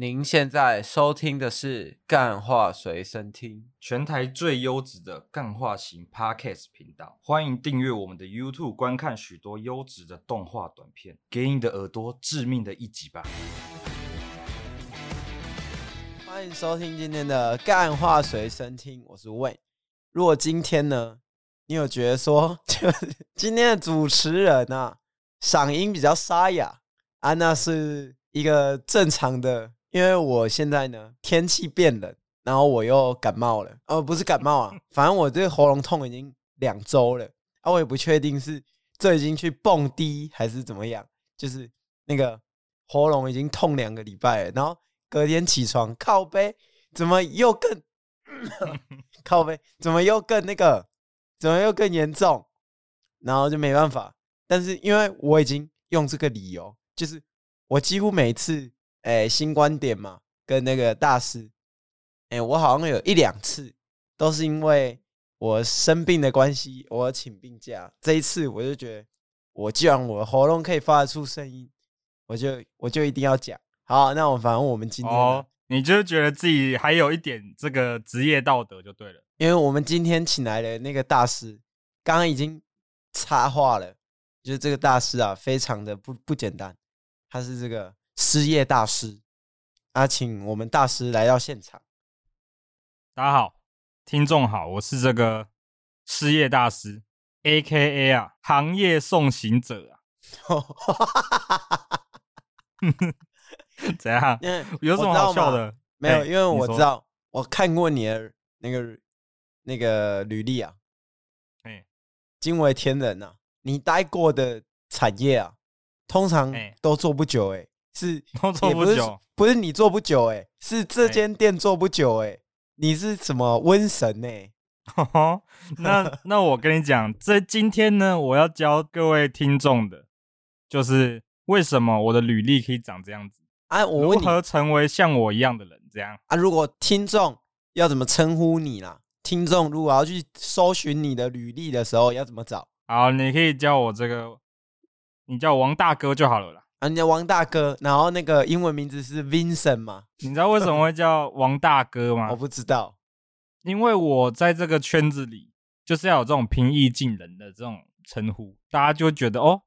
您现在收听的是《干话随身听》，全台最优质的干话型 Podcast 频道。欢迎订阅我们的 YouTube，观看许多优质的动画短片，给你的耳朵致命的一击吧！欢迎收听今天的《干话随身听》，我是 Wayne。如果今天呢，你有觉得说，就是今天的主持人啊，嗓音比较沙哑啊，那是一个正常的。因为我现在呢，天气变冷，然后我又感冒了。哦，不是感冒啊，反正我这个喉咙痛已经两周了。啊，我也不确定是这已经去蹦迪还是怎么样，就是那个喉咙已经痛两个礼拜了。然后隔天起床，靠背怎么又更 靠背怎么又更那个，怎么又更严重？然后就没办法。但是因为我已经用这个理由，就是我几乎每次。哎，新观点嘛，跟那个大师，哎，我好像有一两次都是因为我生病的关系，我请病假。这一次我就觉得，我既然我喉咙可以发得出声音，我就我就一定要讲。好，那我反正我们今天，哦，你就觉得自己还有一点这个职业道德就对了，因为我们今天请来的那个大师，刚刚已经插话了，就是这个大师啊，非常的不不简单，他是这个。失业大师啊，请我们大师来到现场。大家好，听众好，我是这个失业大师，A.K.A. 啊，行业送行者啊。怎样？有什么好笑的？没有，因为我知道，我看过你的那个那个履历啊，哎，惊为天人呐！你待过的产业啊，通常都做不久，哎。是 都做不久，不是你做不久哎、欸，是这间店做不久哎、欸。你是什么瘟神 呢、欸？那那我跟你讲，这今天呢，我要教各位听众的，就是为什么我的履历可以长这样子啊？我如何成为像我一样的人？这样啊？如果听众要怎么称呼你啦？听众如果要去搜寻你的履历的时候，要怎么找？好，你可以叫我这个，你叫我王大哥就好了啦。人家王大哥，然后那个英文名字是 Vincent 嘛？你知道为什么会叫王大哥吗？我不知道，因为我在这个圈子里就是要有这种平易近人的这种称呼，大家就会觉得哦，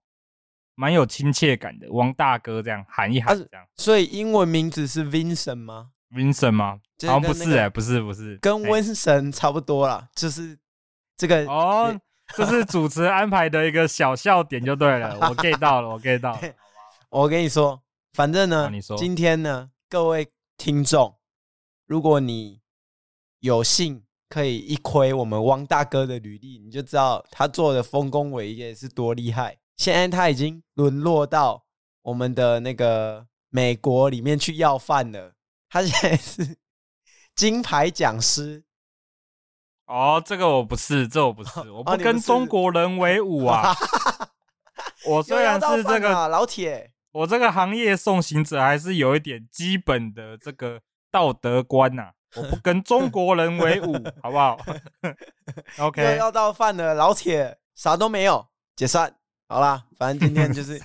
蛮有亲切感的。王大哥这样喊一喊，这样、啊。所以英文名字是 Vincent 吗？Vincent 吗？那个、好像不是哎、欸，不是不是，跟瘟神差不多啦，就是这个哦，这是主持安排的一个小笑点就对了，我 get 到了，我 get 到了。我跟你说，反正呢，今天呢，各位听众，如果你有幸可以一窥我们汪大哥的履历，你就知道他做的丰功伟业是多厉害。现在他已经沦落到我们的那个美国里面去要饭了。他现在是金牌讲师。哦，这个我不是，这个、我不是，我不跟中国人为伍啊。我虽然是这个老铁。我这个行业送行者还是有一点基本的这个道德观呐、啊，我不跟中国人为伍，好不好？OK，要到饭了，老铁啥都没有，解散，好啦，反正今天就是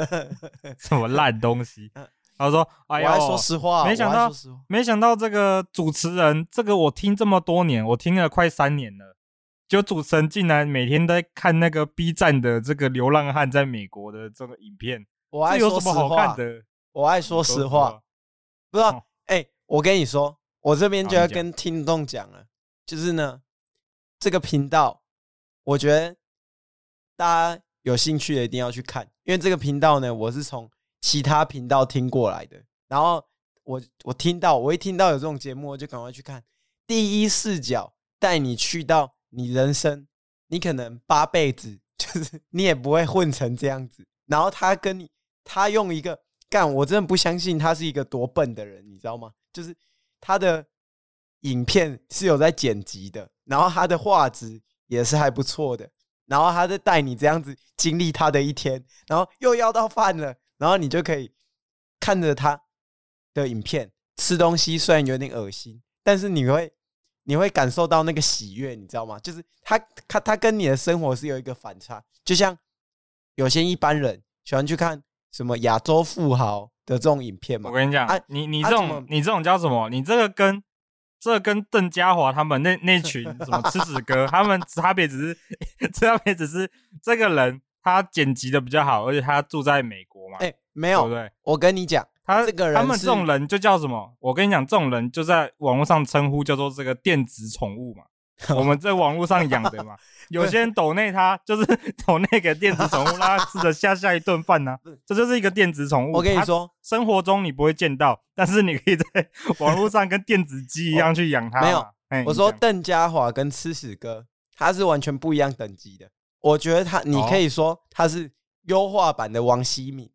什么烂东西。他说：“哎呀，说实话，没想到，没想到这个主持人，这个我听这么多年，我听了快三年了，就主持人竟然每天在看那个 B 站的这个流浪汉在美国的这个影片。”我爱说实话，我爱说实话，不知道哎，我跟你说，我这边就要跟听众讲了，就是呢，这个频道，我觉得大家有兴趣的一定要去看，因为这个频道呢，我是从其他频道听过来的，然后我我听到，我一听到有这种节目，我就赶快去看，第一视角带你去到你人生，你可能八辈子 就是你也不会混成这样子，然后他跟你。他用一个干，我真的不相信他是一个多笨的人，你知道吗？就是他的影片是有在剪辑的，然后他的画质也是还不错的，然后他在带你这样子经历他的一天，然后又要到饭了，然后你就可以看着他的影片吃东西，虽然有点恶心，但是你会你会感受到那个喜悦，你知道吗？就是他他他跟你的生活是有一个反差，就像有些一般人喜欢去看。什么亚洲富豪的这种影片嘛。我跟你讲，啊你你这种、啊、你这种叫什么？你这个跟这个、跟邓家华他们那那群什么吃屎哥，他们差别只是差别只是这个人他剪辑的比较好，而且他住在美国嘛。哎、欸，没有，对不对？我跟你讲，他这个人，他们这种人就叫什么？我跟你讲，这种人就在网络上称呼叫做这个电子宠物嘛。我们在网络上养的嘛，有些人抖内他就是 抖内给电子宠物，让他吃的下下一顿饭呢。这就是一个电子宠物。我跟你说，生活中你不会见到，但是你可以在网络上跟电子鸡一样去养它。没有，我说邓家华跟吃屎哥，他是完全不一样等级的。我觉得他，你可以说他是优化版的王希敏，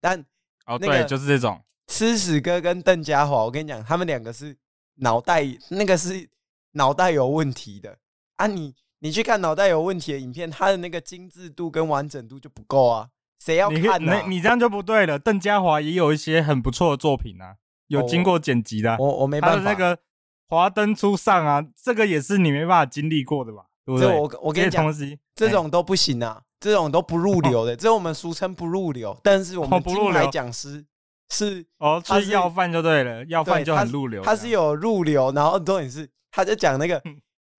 但哦，对，就是这种吃屎哥跟邓家华，我跟你讲，他们两个是脑袋那个是。脑袋有问题的啊你！你你去看脑袋有问题的影片，它的那个精致度跟完整度就不够啊！谁要看呢、啊？你这样就不对了。邓家华也有一些很不错的作品啊，有经过剪辑的、啊。我我没办法。他的那个华灯初上啊，这个也是你没办法经历过的吧？对不对？这我我跟你讲，这种都不行啊，这种都不入流的，哦、这我们俗称不入流。但是我们金牌讲师是哦，是要饭就对了，要饭就很入流。他是有入流，然后重点是。他就讲那个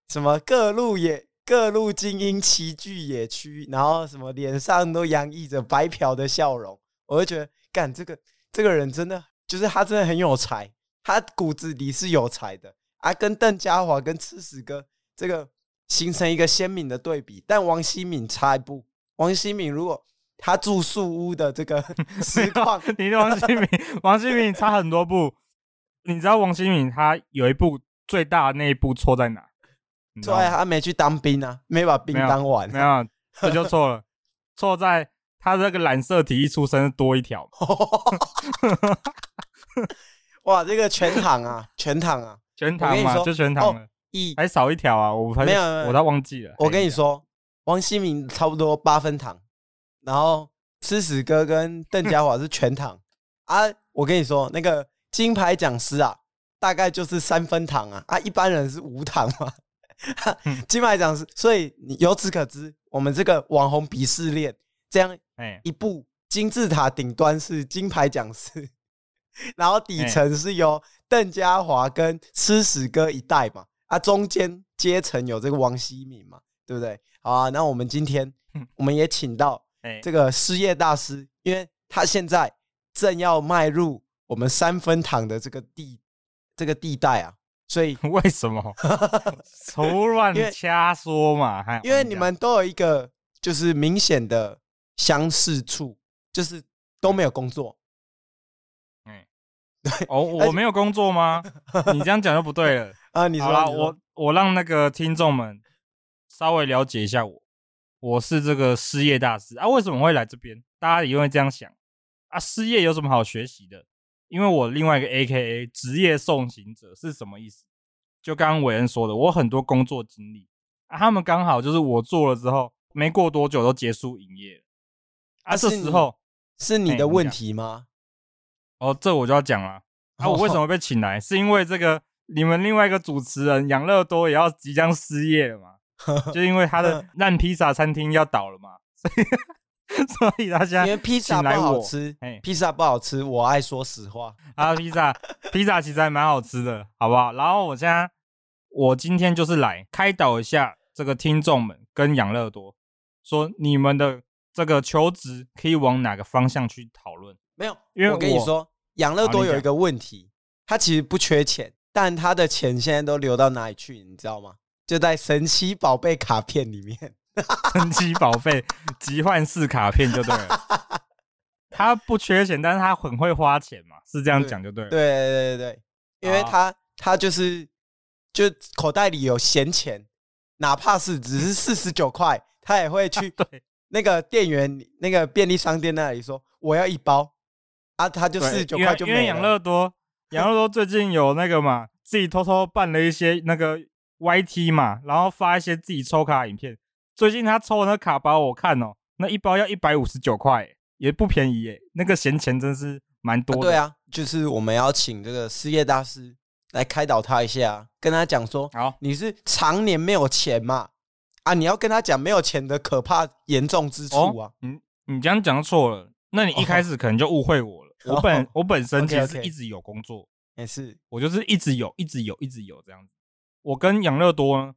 什么各路野各路精英齐聚野区，然后什么脸上都洋溢着白嫖的笑容，我就觉得干这个这个人真的就是他真的很有才，他骨子里是有才的啊，跟邓家华跟吃屎哥这个形成一个鲜明的对比。但王希敏差一步，王希敏如果他住树屋的这个 实况，你的王新敏王新敏差很多步，你知道王新敏他有一部。最大的那一步错在哪？错在他没去当兵啊，没把兵当完。没有，这就错了。错在他这个染色体一出生多一条。哇，这个全躺啊，全躺啊，全躺嘛，就全躺了。一还少一条啊，我没有，我都忘记了。我跟你说，王新明差不多八分躺，然后吃屎哥跟邓家华是全躺啊。我跟你说，那个金牌讲师啊。大概就是三分糖啊啊！一般人是无糖嘛。金牌讲师，所以你由此可知，我们这个网红鄙视链这样，一部金字塔顶端是金牌讲师，然后底层是由邓家华跟吃屎哥一代嘛啊，中间阶层有这个王希敏嘛，对不对？好啊，那我们今天我们也请到这个失业大师，因为他现在正要迈入我们三分糖的这个地。这个地带啊，所以 为什么 胡乱瞎说嘛？因为你们都有一个就是明显的相似处，就是都没有工作。嗯，对哦，我没有工作吗？你这样讲就不对了啊！你说，我我让那个听众们稍微了解一下我，我是这个失业大师啊。为什么会来这边？大家也会这样想啊？失业有什么好学习的？因为我另外一个 AKA 职业送行者是什么意思？就刚刚伟恩说的，我很多工作经历啊，他们刚好就是我做了之后，没过多久都结束营业了啊。这时候是你的问题吗？哦，这我就要讲了。啊，我为什么被请来？是因为这个你们另外一个主持人养乐多也要即将失业了嘛？就因为他的烂披萨餐厅要倒了嘛？所以。所以大家因为披萨不好吃，披萨不好吃，我爱说实话啊。披萨，披萨其实还蛮好吃的，好不好？然后我现在，我今天就是来开导一下这个听众们跟养乐多，说你们的这个求职可以往哪个方向去讨论？没有，因为我跟你说，养乐多有一个问题，他其实不缺钱，但他的钱现在都流到哪里去？你知道吗？就在神奇宝贝卡片里面。神奇宝贝集幻式卡片就对了，他不缺钱，但是他很会花钱嘛，是这样讲就对了。对对对对，因为他他就是就口袋里有闲钱，哪怕是只是四十九块，他也会去 对那个店员那个便利商店那里说我要一包啊，他就四十九块就没了。因为养乐多，养乐多最近有那个嘛，自己偷偷办了一些那个 YT 嘛，然后发一些自己抽卡影片。最近他抽的那卡包，我看哦，那一包要一百五十九块，也不便宜耶。那个闲钱真是蛮多的。对啊，就是我们要请这个失业大师来开导他一下，跟他讲说：好，你是常年没有钱嘛？啊，你要跟他讲没有钱的可怕严重之处啊！你你这样讲错了，那你一开始可能就误会我了。我本、oh, 我本身其实一直有工作，也是我就是一直有，一直有，一直有这样子。我跟养乐多呢，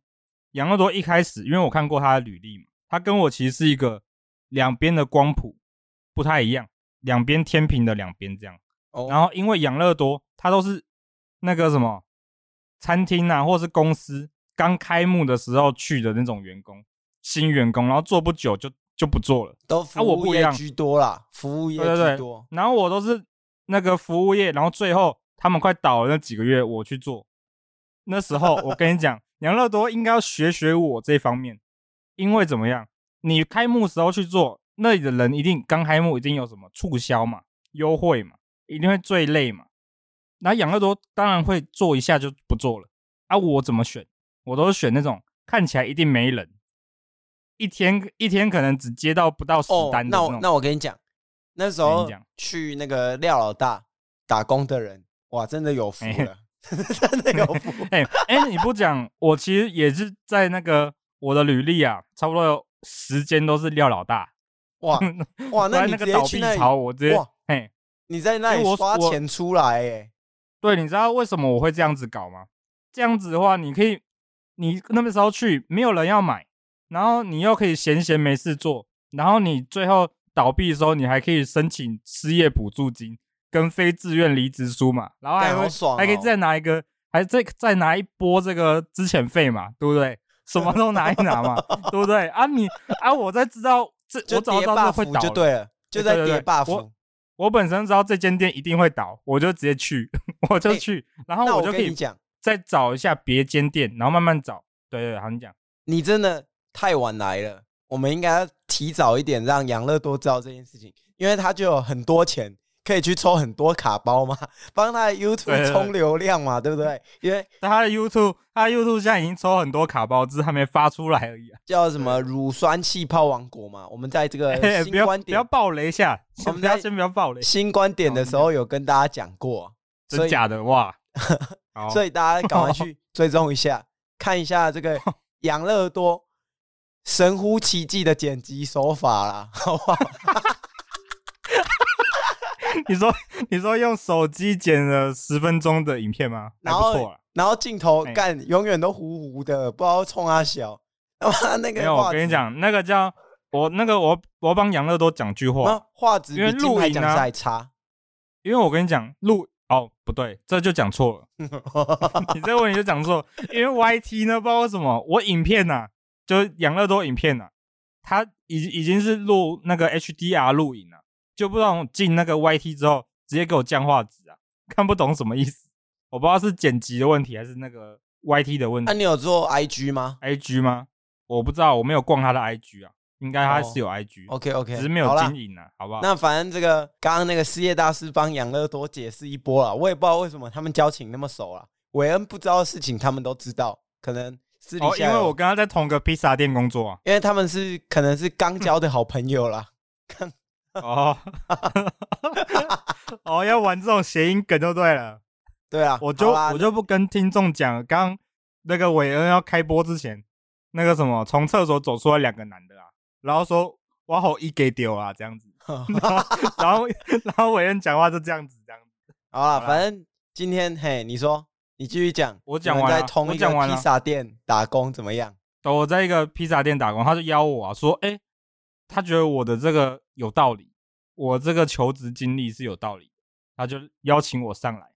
养乐多一开始，因为我看过他的履历嘛，他跟我其实是一个两边的光谱不太一样，两边天平的两边这样。Oh. 然后因为养乐多，他都是那个什么餐厅啊，或是公司刚开幕的时候去的那种员工，新员工，然后做不久就就不做了，都服务业居多啦，啊、服务业居多。然后我都是那个服务业，然后最后他们快倒了那几个月，我去做。那时候我跟你讲，养乐多应该要学学我这方面，因为怎么样？你开幕时候去做，那里的人一定刚开幕，一定有什么促销嘛、优惠嘛，一定会最累嘛。那养乐多当然会做一下就不做了啊！我怎么选？我都是选那种看起来一定没人，一天一天可能只接到不到十单的那种。哦，那我那我跟你讲，那时候去那个廖老大打工的人，哇，真的有福了。真的有福！哎哎，你不讲，我其实也是在那个我的履历啊，差不多有时间都是廖老大。哇哇，那你直接去那里，我直接嘿，你在那里刷钱出来哎。对，你知道为什么我会这样子搞吗？这样子的话，你可以，你那个时候去，没有人要买，然后你又可以闲闲没事做，然后你最后倒闭的时候，你还可以申请失业补助金。跟非自愿离职书嘛，然后还会爽，还可以再拿一个，还再再拿一波这个资遣费嘛，对不对？什么都拿一拿嘛，对不对？啊你啊，我在知道这我早知道这会倒就对了，就在叠 buff。我我本身知道这间店一定会倒，我就直接去，我就去，然后我就可以讲再找一下别间店，然后慢慢找。对对，好，你讲，你真的太晚来了，我们应该要提早一点让养乐多知道这件事情，因为他就有很多钱。可以去抽很多卡包嘛，帮他的 YouTube 充流量嘛，对，不对？因为他的 YouTube，他的 YouTube 现在已经抽很多卡包，只是还没发出来而已啊。叫什么乳酸气泡王国嘛？我们在这个 新观点，欸、不要不要爆雷一下，我们先不要爆雷。新观点的时候有跟大家讲过，真假的哇？所以大家赶快去追踪一下，看一下这个养乐多神乎其技的剪辑手法啦，好不好？你说，你说用手机剪了十分钟的影片吗？然后，然后镜头干永远都糊糊的，不知道冲他小。那个，没有，我跟你讲，那个叫我那个我我帮杨乐多讲句话，画质因为录影呢差。因为我跟你讲录哦不对，这就讲错了。你这个问题就讲错，因为 YT 呢不知道为什么我影片呐、啊，就养乐多影片呐、啊，它已已经是录那个 HDR 录影了。就不知道进那个 YT 之后，直接给我降画质啊，看不懂什么意思。我不知道是剪辑的问题还是那个 YT 的问题。那、啊、你有做 IG 吗？IG 吗？我不知道，我没有逛他的 IG 啊，应该他是有 IG。OK OK，只是没有经营啊，好，好不好？那反正这个刚刚那个失业大师帮养乐多解释一波了，我也不知道为什么他们交情那么熟了。韦恩不知道的事情他们都知道，可能私底下、哦、因为我跟他在同个披萨店工作啊，因为他们是可能是刚 交的好朋友啦。哦，哦，要玩这种谐音梗就对了。对啊，我就我就不跟听众讲，刚那个韦恩要开播之前，那个什么从厕所走出来两个男的啊，然后说我好一给丢啊这样子，然后然后韦恩讲话就这样子这样子。好了，反正今天嘿，你说你继续讲，我讲完了，在同一个披萨店打工怎么样？我在一个披萨店打工，他就邀我啊，说哎。欸他觉得我的这个有道理，我这个求职经历是有道理，他就邀请我上来，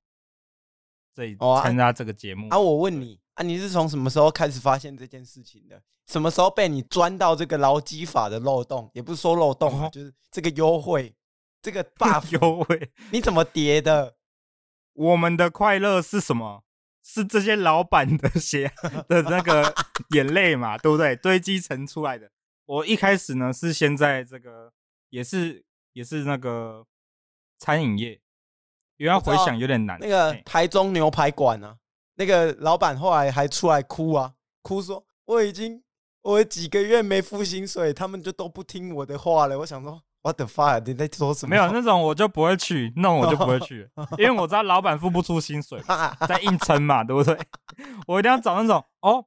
这里参加这个节目。啊，我问你啊，你是从什么时候开始发现这件事情的？什么时候被你钻到这个劳基法的漏洞？也不是说漏洞啊，就是这个优惠，这个 buff 优惠，你怎么叠的？我们的快乐是什么？是这些老板的血的那个眼泪嘛，对不对？堆积成出来的。我一开始呢是先在这个也是也是那个餐饮业，因为要回想有点难。那个台中牛排馆啊，那个老板后来还出来哭啊，哭说我已经我几个月没付薪水，他们就都不听我的话了。我想说，What the fuck？你在说什么？没有那种我就不会去，那种我就不会去，因为我知道老板付不出薪水，在硬撑嘛，对不对？我一定要找那种哦。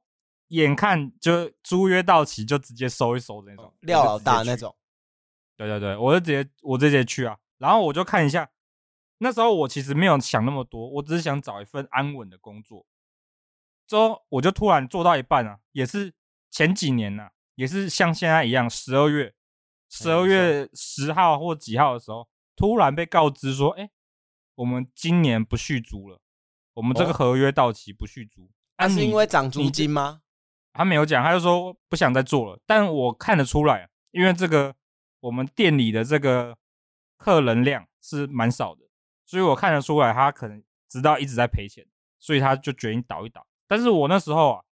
眼看就租约到期，就直接收一收的那种，廖老大那种。对对对，我就直接我直接去啊，然后我就看一下，那时候我其实没有想那么多，我只是想找一份安稳的工作。之后我就突然做到一半啊，也是前几年呐、啊，也是像现在一样，十二月十二月十号或几号的时候，突然被告知说，哎，我们今年不续租了，我们这个合约到期不续租。那、哦啊、是因为涨租金吗？他没有讲，他就说不想再做了。但我看得出来，因为这个我们店里的这个客人量是蛮少的，所以我看得出来他可能知道一直在赔钱，所以他就决定倒一倒。但是我那时候啊，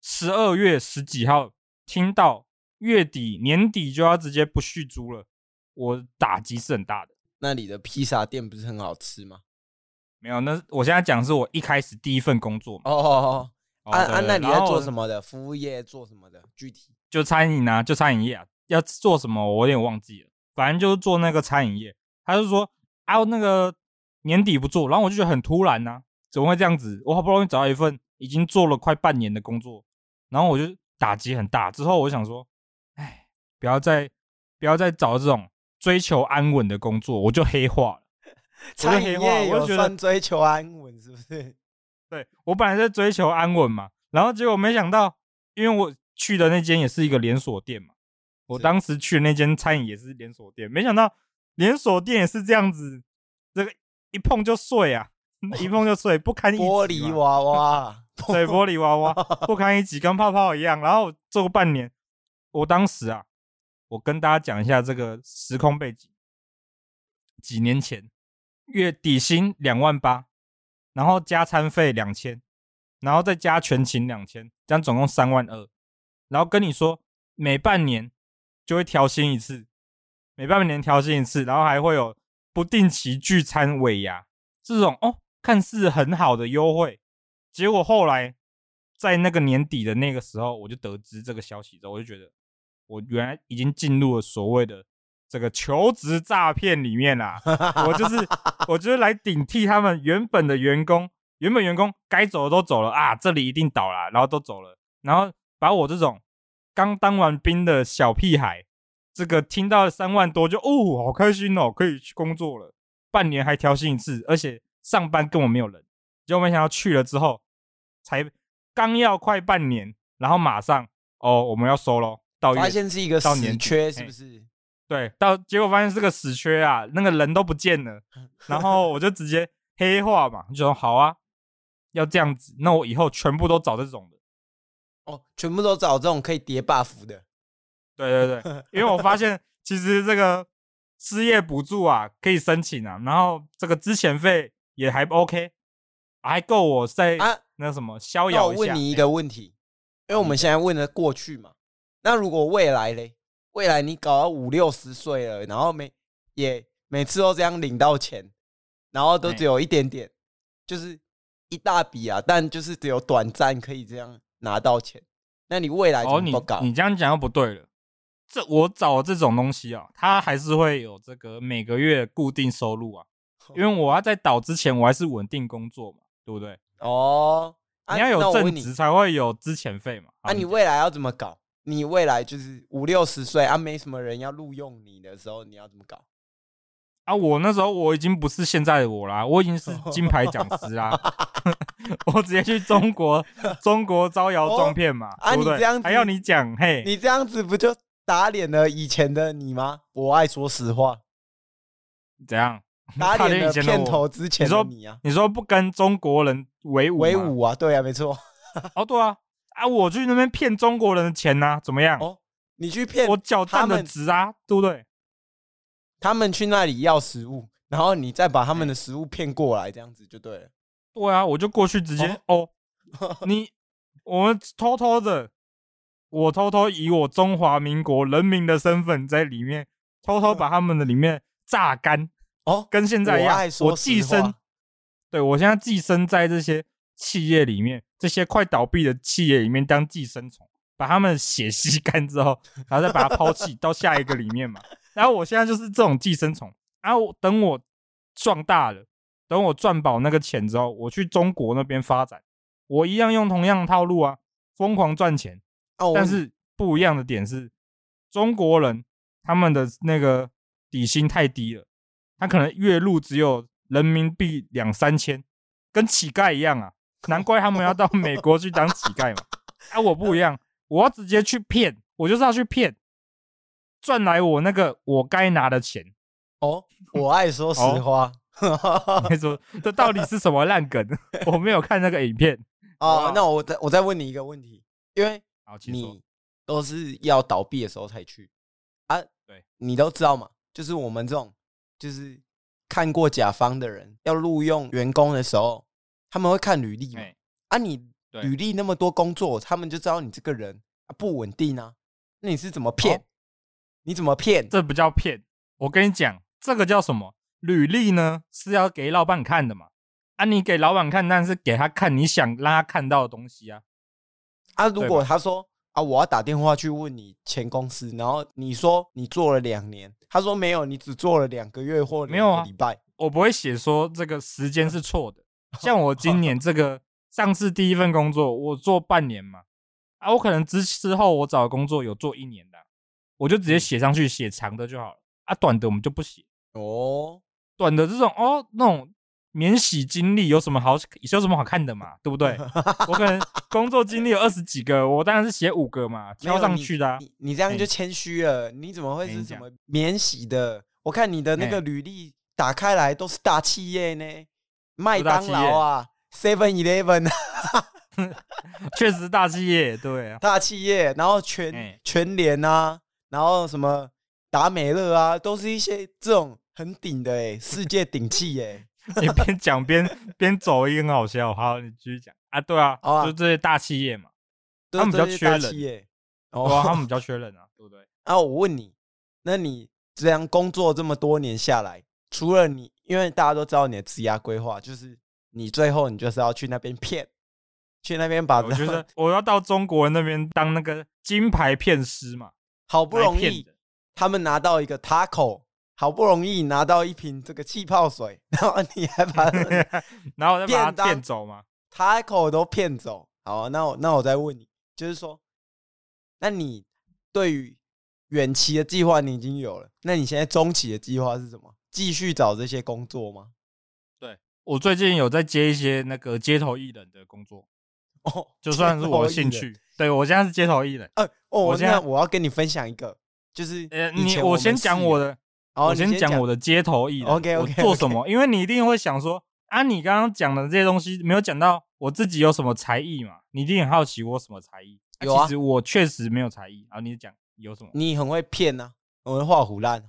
十二月十几号听到月底年底就要直接不续租了，我打击是很大的。那里的披萨店不是很好吃吗？没有，那我现在讲是我一开始第一份工作嘛。哦哦哦，按按那你在做什么的？服务业做什么的？具体就餐饮啊，就餐饮业啊。要做什么我有点忘记了，反正就是做那个餐饮业。他就说啊，那个年底不做，然后我就觉得很突然呐、啊。怎么会这样子？我好不容易找到一份已经做了快半年的工作，然后我就打击很大。之后我想说，哎，不要再不要再找这种追求安稳的工作，我就黑化了。餐饮业有算追求安稳是不是？对，我本来在追求安稳嘛，然后结果没想到，因为我去的那间也是一个连锁店嘛，我当时去的那间餐饮也是连锁店，没想到连锁店也是这样子，这个一碰就碎啊。一碰就碎，不堪一击。玻璃娃娃，对，玻璃娃娃 不堪一击，跟泡泡一样。然后做过半年，我当时啊，我跟大家讲一下这个时空背景。几年前，月底薪两万八，然后加餐费两千，然后再加全勤两千，这样总共三万二。然后跟你说，每半年就会调薪一次，每半年调薪一次，然后还会有不定期聚餐尾牙这种哦。看似很好的优惠，结果后来在那个年底的那个时候，我就得知这个消息之后，我就觉得我原来已经进入了所谓的这个求职诈骗里面啦。我就是我就是来顶替他们原本的员工，原本员工该走的都走了啊，这里一定倒了，然后都走了，然后把我这种刚当完兵的小屁孩，这个听到三万多就哦，好开心哦，可以去工作了，半年还调薪一次，而且。上班根本没有人，结果没想到去了之后，才刚要快半年，然后马上哦，我们要收咯，到月发现是一个死缺，是不是？对，到结果发现是个死缺啊，那个人都不见了，然后我就直接黑化嘛，就说好啊，要这样子，那我以后全部都找这种的，哦，全部都找这种可以叠 buff 的，对对对，因为我发现其实这个失业补助啊可以申请啊，然后这个之前费。也还 OK，还够我在啊那什么逍遥一下。问你一个问题，因为我们现在问的过去嘛，那如果未来嘞？未来你搞到五六十岁了，然后每也每次都这样领到钱，然后都只有一点点，就是一大笔啊，但就是只有短暂可以这样拿到钱。那你未来怎么搞？你这样讲又不对了。这我找这种东西啊，它还是会有这个每个月固定收入啊。因为我要在倒之前，我还是稳定工作嘛，对不对？哦，你要有正职才会有资前费嘛。那你未来要怎么搞？你未来就是五六十岁啊，没什么人要录用你的时候，你要怎么搞？啊，我那时候我已经不是现在的我啦，我已经是金牌讲师啦，我直接去中国，中国招摇撞骗嘛，对不对？还要你讲，嘿，你这样子不就打脸了以前的你吗？我爱说实话，怎样？打脸的片头之前的你啊，你说不跟中国人为伍？为伍啊，对啊，没错。哦，对啊，啊，我去那边骗中国人的钱呐，怎么样？哦，你去骗我脚站的直啊，对不对？他们去那里要食物，然后你再把他们的食物骗过来，这样子就对了。对啊，我就过去直接哦，你我们偷偷的，我偷偷以我中华民国人民的身份在里面偷偷把他们的里面榨干。哦，跟现在一样，我寄生，对，我现在寄生在这些企业里面，这些快倒闭的企业里面当寄生虫，把他们的血 吸干之后，然后再把它抛弃到下一个里面嘛。然后我现在就是这种寄生虫，然后等我壮大了，等我赚饱那个钱之后，我去中国那边发展，我一样用同样的套路啊，疯狂赚钱。但是不一样的点是，中国人他们的那个底薪太低了。他可能月入只有人民币两三千，跟乞丐一样啊！难怪他们要到美国去当乞丐嘛。啊，我不一样，我要直接去骗，我就是要去骗，赚来我那个我该拿的钱。哦，我爱说实话。你说这到底是什么烂梗？我没有看那个影片。哦，那我再我再问你一个问题，因为好，你都是要倒闭的时候才去啊？对，你都知道嘛？就是我们这种就是看过甲方的人要录用员工的时候，他们会看履历嘛？啊，你履历那么多工作，他们就知道你这个人啊不稳定啊。那你是怎么骗？你怎么骗？这不叫骗，我跟你讲，这个叫什么？履历呢是要给老板看的嘛？啊，你给老板看，但是给他看你想让他看到的东西啊。啊，如果他说啊，我要打电话去问你前公司，然后你说你做了两年，他说没有，你只做了两个月或两个礼拜，啊、我不会写说这个时间是错的。像我今年这个上次第一份工作，我做半年嘛，啊，我可能之之后我找的工作有做一年的，我就直接写上去，写长的就好了。啊，短的我们就不写哦。短的这种哦，那种免洗经历有什么好有什么好看的嘛？对不对？我可能工作经历有二十几个，我当然是写五个嘛，挑上去的、啊你你。你这样就谦虚了，你怎么会是什么免洗的？我看你的那个履历打开来都是大企业呢，麦当劳啊，Seven Eleven 啊，确实大企业，对啊，大企业，然后全全联啊，然后什么达美乐啊，都是一些这种。很顶的哎，世界顶气哎！你边讲边边走音，很好笑。好，你继续讲啊。对啊，啊就这些大企业嘛，他们比较缺人。哦，他们比较 缺人啊，对不对？啊，我问你，那你这样工作这么多年下来，除了你，因为大家都知道你的职业规划，就是你最后你就是要去那边骗，去那边把。我觉得我要到中国那边当那个金牌骗师嘛，好不容易他们拿到一个 Taco。好不容易拿到一瓶这个气泡水，然后你还把，然后再把他骗走吗？他口都骗走。好，那我那我再问你，就是说，那你对于远期的计划你已经有了，那你现在中期的计划是什么？继续找这些工作吗？对，我最近有在接一些那个街头艺人的工作，哦，就算是我的兴趣。对，我现在是街头艺人。呃，哦，我现在我要跟你分享一个，就是呃，你我先讲我的。我先讲我的街头艺人，OK OK，做什么？因为你一定会想说，啊，你刚刚讲的这些东西没有讲到我自己有什么才艺嘛？你一定很好奇我什么才艺？有啊，其实我确实没有才艺。啊，你讲有什么？你很会骗呐，我会画虎烂。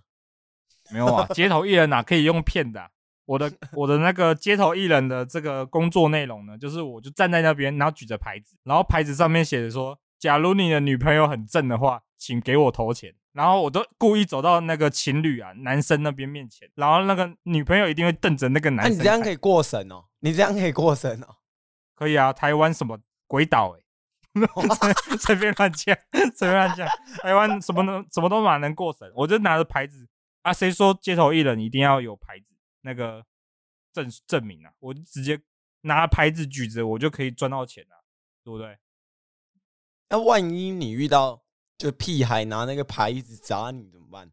没有啊，街头艺人哪可以用骗的？我的 我的那个街头艺人的这个工作内容呢，就是我就站在那边，然后举着牌子，然后牌子上面写着说，假如你的女朋友很正的话，请给我投钱。然后我都故意走到那个情侣啊，男生那边面前，然后那个女朋友一定会瞪着那个男生。那你这样可以过审哦？你这样可以过审哦？可以啊，台湾什么鬼岛哎、欸，随便乱讲，随便乱讲，台湾什么能什么都蛮能过审？我就拿着牌子啊，谁说街头艺人一定要有牌子那个证证明啊？我就直接拿牌子举着，我就可以赚到钱啊，对不对？那万一你遇到？就屁孩拿那个牌子砸你怎么办？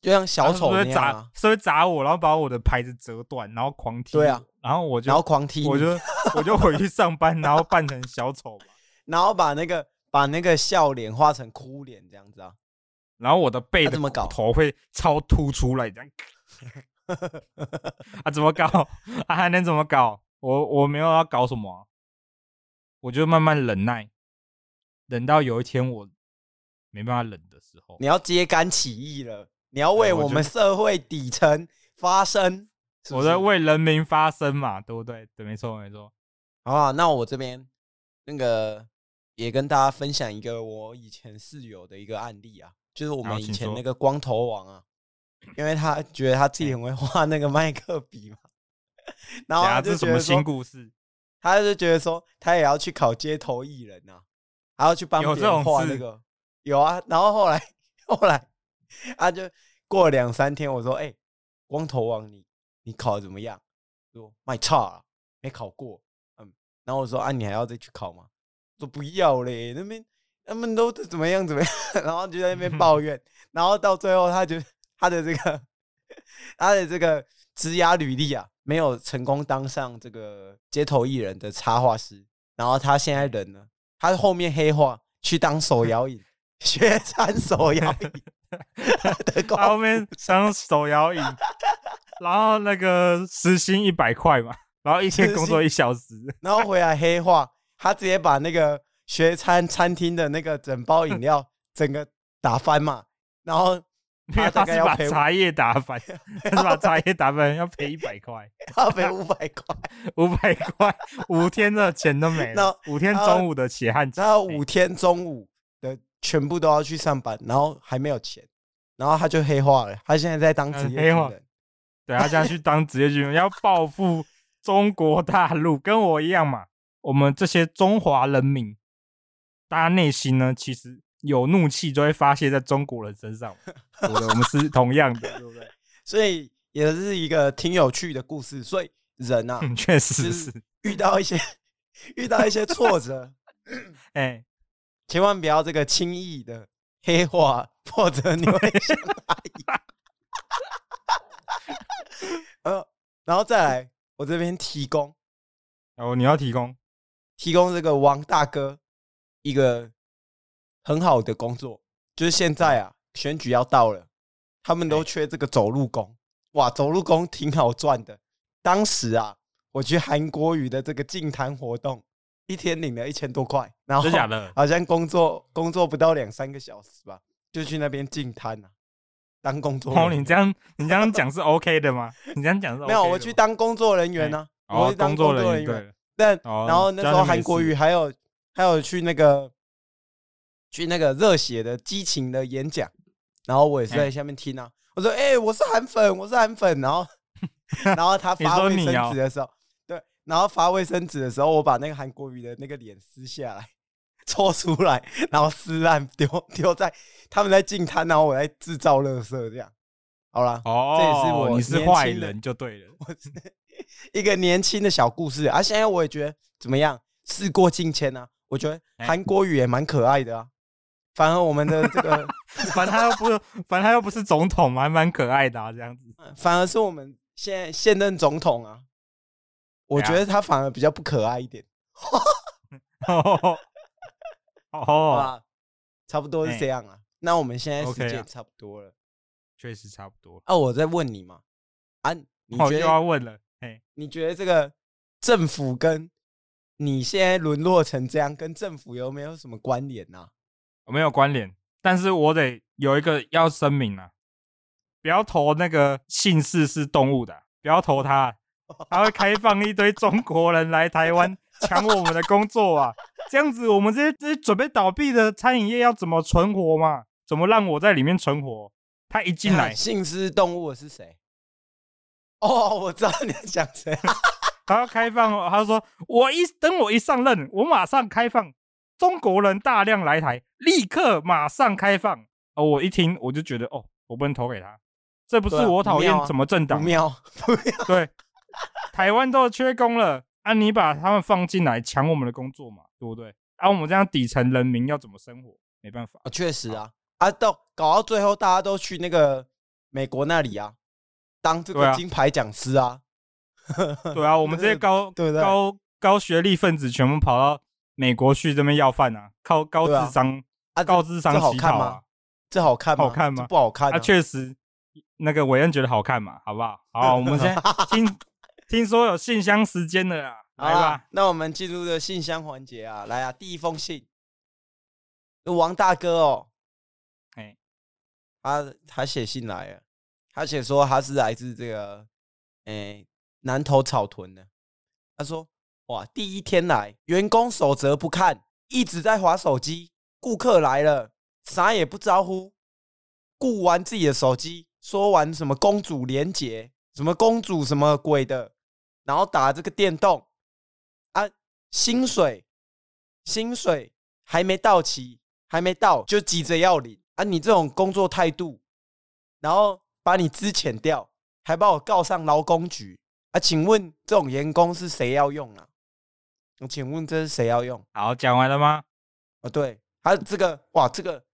就像小丑那样、啊、是，是砸，是会砸我，然后把我的牌子折断，然后狂踢。对啊，然后我就然后狂踢，我就我就回去上班，然后扮成小丑，然后把那个把那个笑脸画成哭脸这样子啊。然后我的背的搞头会超凸出来这样。啊，怎么搞？啊，还能怎么搞？我我没有要搞什么、啊，我就慢慢忍耐，忍到有一天我。没办法冷的时候，你要揭竿起义了，你要为我们社会底层发声，我在为人民发声嘛，对不对？对，没错，没错。好啊，那我这边那个也跟大家分享一个我以前室友的一个案例啊，就是我们以前那个光头王啊，因为他觉得他自己很会画那个麦克笔嘛，然后他就觉得说，新故事，他就觉得说他也要去考街头艺人啊，还要去帮别人画那个。有啊，然后后来后来，啊就过了两三天，我说：“哎、欸，光头王，你你考的怎么样？”说：“卖差啊，没考过。”嗯，然后我说：“啊，你还要再去考吗？”说：“不要嘞，那边他们都怎么样怎么样。”然后就在那边抱怨，然后到最后，他就他的这个他的这个职涯履历啊，没有成功当上这个街头艺人的插画师，然后他现在人呢，他后面黑化去当手 摇饮，学餐手摇椅，他后面当手摇饮，然后那个时薪一百块嘛，然后一天工作一小时，然后回来黑化，他直接把那个学餐餐厅的那个整包饮料整个打翻嘛，然后。他大概要赔茶叶打翻，他是把茶叶打翻要赔一百块，要赔五百块，五百块，五天的钱都没了，五天中午的血汗钱，然后五天中午的全部都要去上班，然后还没有钱，然后他就黑化了，他现在在当职业军人，嗯、对，他现在去当职业军人，要报复中国大陆，跟我一样嘛，我们这些中华人民，大家内心呢，其实。有怒气就会发泄在中国人身上，对不对？我们是同样的，对不对？所以也是一个挺有趣的故事。所以人啊，确实是遇到一些遇到一些挫折，哎、欸，千万不要这个轻易的黑化，或者你会想哪里？呃，然后再来，我这边提供哦，你要提供提供这个王大哥一个。很好的工作，就是现在啊，选举要到了，他们都缺这个走路工。哇，走路工挺好赚的。当时啊，我去韩国语的这个净坛活动，一天领了一千多块，然后 好像工作工作不到两三个小时吧，就去那边进摊啊，当工作。哦，你这样你这样讲是 OK 的吗？你这样讲是 OK 没有？我去当工作人员呢、啊，我去当工作人员。但然后那时候韩国瑜还有还有去那个。去那个热血的激情的演讲，然后我也是在下面听啊。欸、我说：“哎、欸，我是韩粉，我是韩粉。”然后，然后他发卫生纸的时候，对，然后发卫生纸的时候，我把那个韩国瑜的那个脸撕下来，抽出来，然后撕烂丢丢在他们在进摊，然后我在制造垃圾，这样。好了，哦，这也是我，你是坏人就对了。我是一个年轻的小故事啊。现在我也觉得怎么样？事过境迁啊，我觉得韩国瑜也蛮可爱的啊。反而我们的这个，反正他又不是，反正他又不是总统嘛，还蛮可爱的啊，这样子。反而是我们现在现任总统啊，我觉得他反而比较不可爱一点。哦，好，差不多是这样啊。那我们现在时间差不多了，确实差不多。啊，我在问你嘛，啊，你觉得要问了？你觉得这个政府跟你现在沦落成这样，跟政府有没有什么关联呢？我没有关联，但是我得有一个要声明啊，不要投那个姓氏是动物的，不要投他，他会开放一堆中国人来台湾 抢我们的工作啊，这样子我们这些这些准备倒闭的餐饮业要怎么存活嘛？怎么让我在里面存活？他一进来，姓氏动物是谁？哦，我知道你在讲谁，他要开放哦，他说我一等我一上任，我马上开放。中国人大量来台，立刻马上开放。哦，我一听我就觉得，哦，我不能投给他，这不是我讨厌什么政党？不妙，不妙。对，台湾都缺工了，啊，你把他们放进来抢我们的工作嘛，对不对？啊，我们这样底层人民要怎么生活？没办法。确实啊，啊，到搞到最后，大家都去那个美国那里啊，当这个金牌讲师啊。对啊，我们这些 高高高学历分子全部跑到。美国去这边要饭啊，靠高智商啊，高智商乞讨啊，这好看吗？好看吗？不好看啊，确实，那个韦恩觉得好看嘛，好不好？好，我们先听，听说有信箱时间了啊，来吧，那我们进入的信箱环节啊，来啊，第一封信，王大哥哦，哎，他他写信来了，他写说他是来自这个，哎，南投草屯的，他说。哇！第一天来，员工守则不看，一直在划手机。顾客来了，啥也不招呼，顾完自己的手机，说完什么公主连结，什么公主什么鬼的，然后打这个电动啊，薪水薪水还没到期，还没到就急着要领啊！你这种工作态度，然后把你资遣掉，还把我告上劳工局啊？请问这种员工是谁要用啊？我请问这是谁要用？好，讲完了吗？哦，对，他这个哇，这个，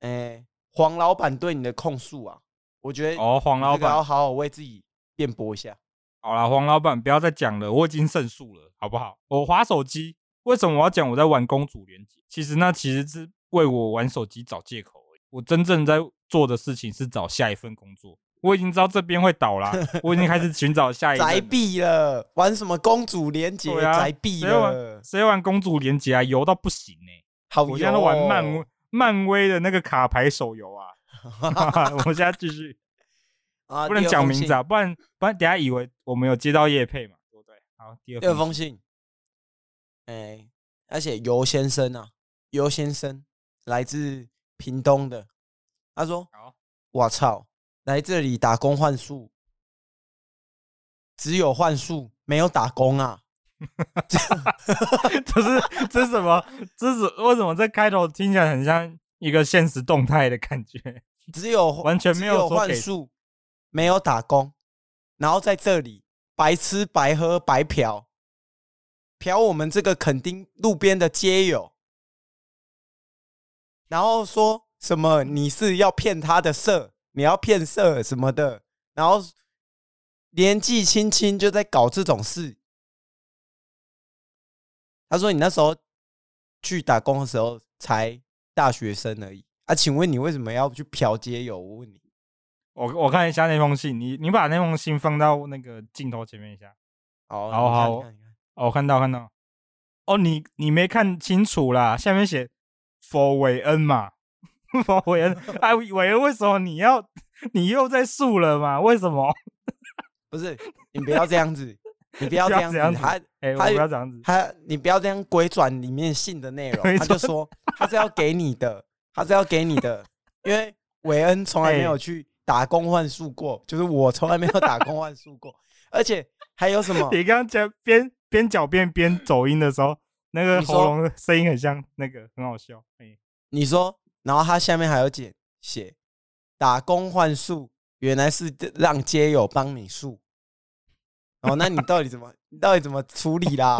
诶，黄老板对你的控诉啊，我觉得哦，黄老板要好好为自己辩驳一下。好了，黄老板不要再讲了，我已经胜诉了，好不好？我划手机，为什么我要讲我在玩公主连接？其实那其实是为我玩手机找借口而已。我真正在做的事情是找下一份工作。我已经知道这边会倒啦，我已经开始寻找下一个。宅币了，玩什么公主连结？宅币了，谁玩谁玩公主连结啊？油到不行呢、欸！好我现在都玩漫漫威的那个卡牌手游啊！我现在继续啊，不能讲名字啊，不然不然等下以为我们有接到叶配嘛，对不对？好，第二第二封信，哎、欸，而且尤先生啊，尤先生来自屏东的，他说：“我操。”来这里打工换宿，只有换宿没有打工啊！这是这是什么？这是为什么这开头听起来很像一个现实动态的感觉？只有完全没有换宿，没有打工，然后在这里白吃白喝白嫖，嫖我们这个垦丁路边的街友，然后说什么你是要骗他的色。你要骗色什么的，然后年纪轻轻就在搞这种事。他说：“你那时候去打工的时候才大学生而已啊，请问你为什么要去嫖街友？”我问你，我我看一下那封信，你你把那封信放到那个镜头前面一下。好，好好，哦，看到看到。哦，你你没看清楚啦，下面写 “for 韦恩”嘛，for。韦恩，哎，韦恩，为什么你要？你又在诉了嘛？为什么？不是，你不要这样子，你不要这样子，他，哎，他不要这样子，他，你不要这样鬼转里面信的内容。他就说，他是要给你的，他是要给你的，因为韦恩从来没有去打工换宿过，就是我从来没有打工换宿过，而且还有什么？你刚刚讲边边狡辩边走音的时候，那个喉咙的声音很像那个，很好笑。哎，你说。然后他下面还有写写打工换宿，原来是让街友帮你宿。哦，那你到底怎么？你到底怎么处理啦？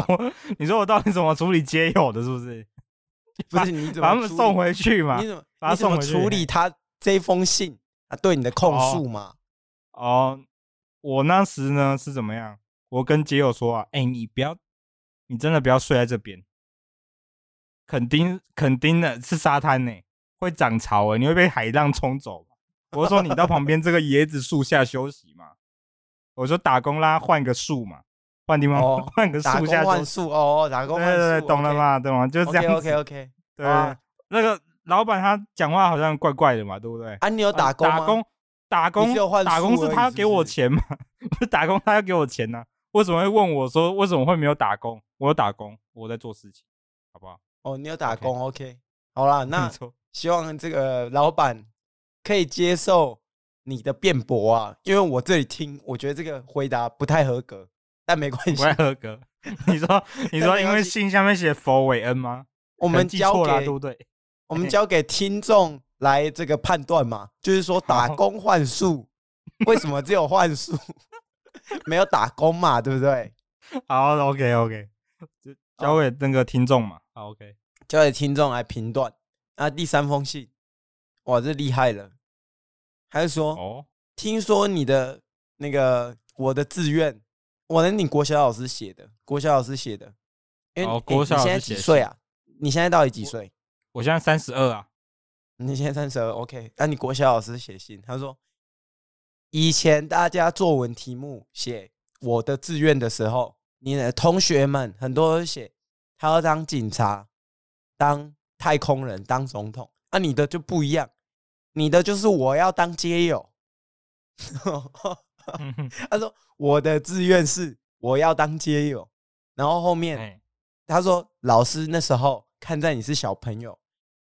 你说我到底怎么处理街友的？是不是？不是你怎么把他们送回去嘛？你怎么把他送回去？处理他这封信啊？对你的控诉嘛？哦，哦，我那时呢是怎么样？我跟杰友说啊，哎，你不要，你真的不要睡在这边，肯定肯定的是沙滩呢。会涨潮哎，你会被海浪冲走。我说你到旁边这个椰子树下休息嘛。我说打工啦，换个树嘛，换地方换个树下换树哦，打工换树，对对，懂了吗？懂吗？就是这样 OK OK，对，那个老板他讲话好像怪怪的嘛，对不对？啊，你有打工？打工打工打工是他要给我钱嘛？不是打工他要给我钱呢？为什么会问我说为什么会没有打工？我有打工，我在做事情，好不好？哦，你有打工，OK，好啦，那。希望这个老板可以接受你的辩驳啊，因为我这里听，我觉得这个回答不太合格，但没关系，不太合格。你说，你说，因为信下面写佛韦恩吗？我们交了对不对？我们交给听众来这个判断嘛，就是说打工换宿，为什么只有换宿，没有打工嘛？对不对？好，OK OK，就交给那个听众嘛。好，OK，交给听众来评断。啊，第三封信，哇，这厉害了！还是说，哦，听说你的那个我的志愿，我的你国小老师写的，国小老师写的，因为、哦、国小老师、欸、你现在几岁啊？你现在到底几岁？我现在三十二啊。你现在三十二，OK？那你国小老师写信，他说，以前大家作文题目写我的志愿的时候，你的同学们很多都写他要当警察，当。太空人当总统，那、啊、你的就不一样，你的就是我要当街友。他说我的志愿是我要当街友，然后后面他说老师那时候看在你是小朋友，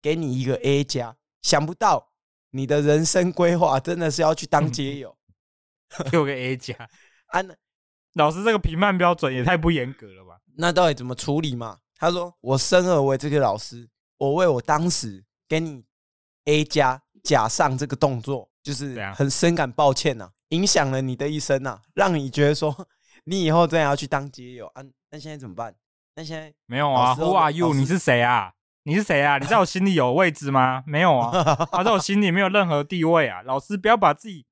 给你一个 A 加，想不到你的人生规划真的是要去当街友，给我个 A 加。啊，老师这个评判标准也太不严格了吧？那到底怎么处理嘛？他说我生而为这个老师。我为我当时给你 A 加加上这个动作，就是很深感抱歉呐、啊，影响了你的一生呐、啊，让你觉得说 你以后真的要去当街友啊？那现在怎么办？那现在没有啊？Who are you？你是谁啊？你是谁啊？你在我心里有位置吗？没有啊，他在我心里没有任何地位啊！老师不要把自己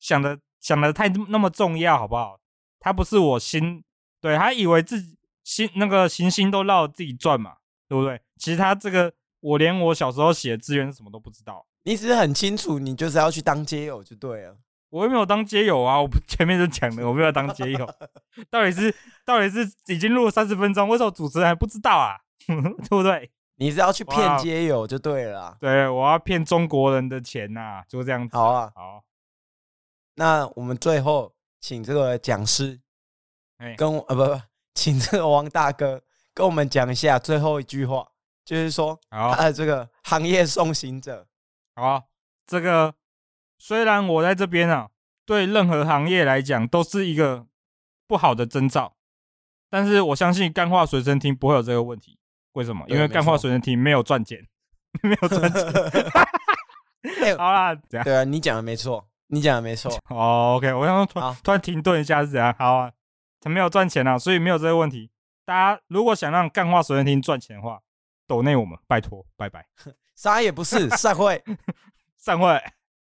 想的想的太那么重要，好不好？他不是我心，对，他以为自己心那个行星都绕自己转嘛，对不对？其实他这个，我连我小时候写的志愿是什么都不知道。你只是很清楚，你就是要去当街友就对了。我又没有当街友啊，我前面就讲了，我没有当街友。到底是到底是已经录了三十分钟，为什么主持人还不知道啊？对不对？你是要去骗街友就对了。对，我要骗中国人的钱呐、啊，就这样子。好啊，好。那我们最后请这个讲师，跟我呃不不，请这个王大哥跟我们讲一下最后一句话，就是说他的这个行业送行者。好啊，这个虽然我在这边啊，对任何行业来讲都是一个不好的征兆，但是我相信干话随身听不会有这个问题。为什么？因为干话随身听没有赚钱，没有赚钱。好啦，对啊，你讲的没错，你讲的没错。哦，OK，我刚刚突然突然停顿一下是怎样？好啊，他没有赚钱啊，所以没有这个问题。大家如果想让干话随身听赚钱的话，抖内我们，拜托，拜拜。啥也不是，散会，散会。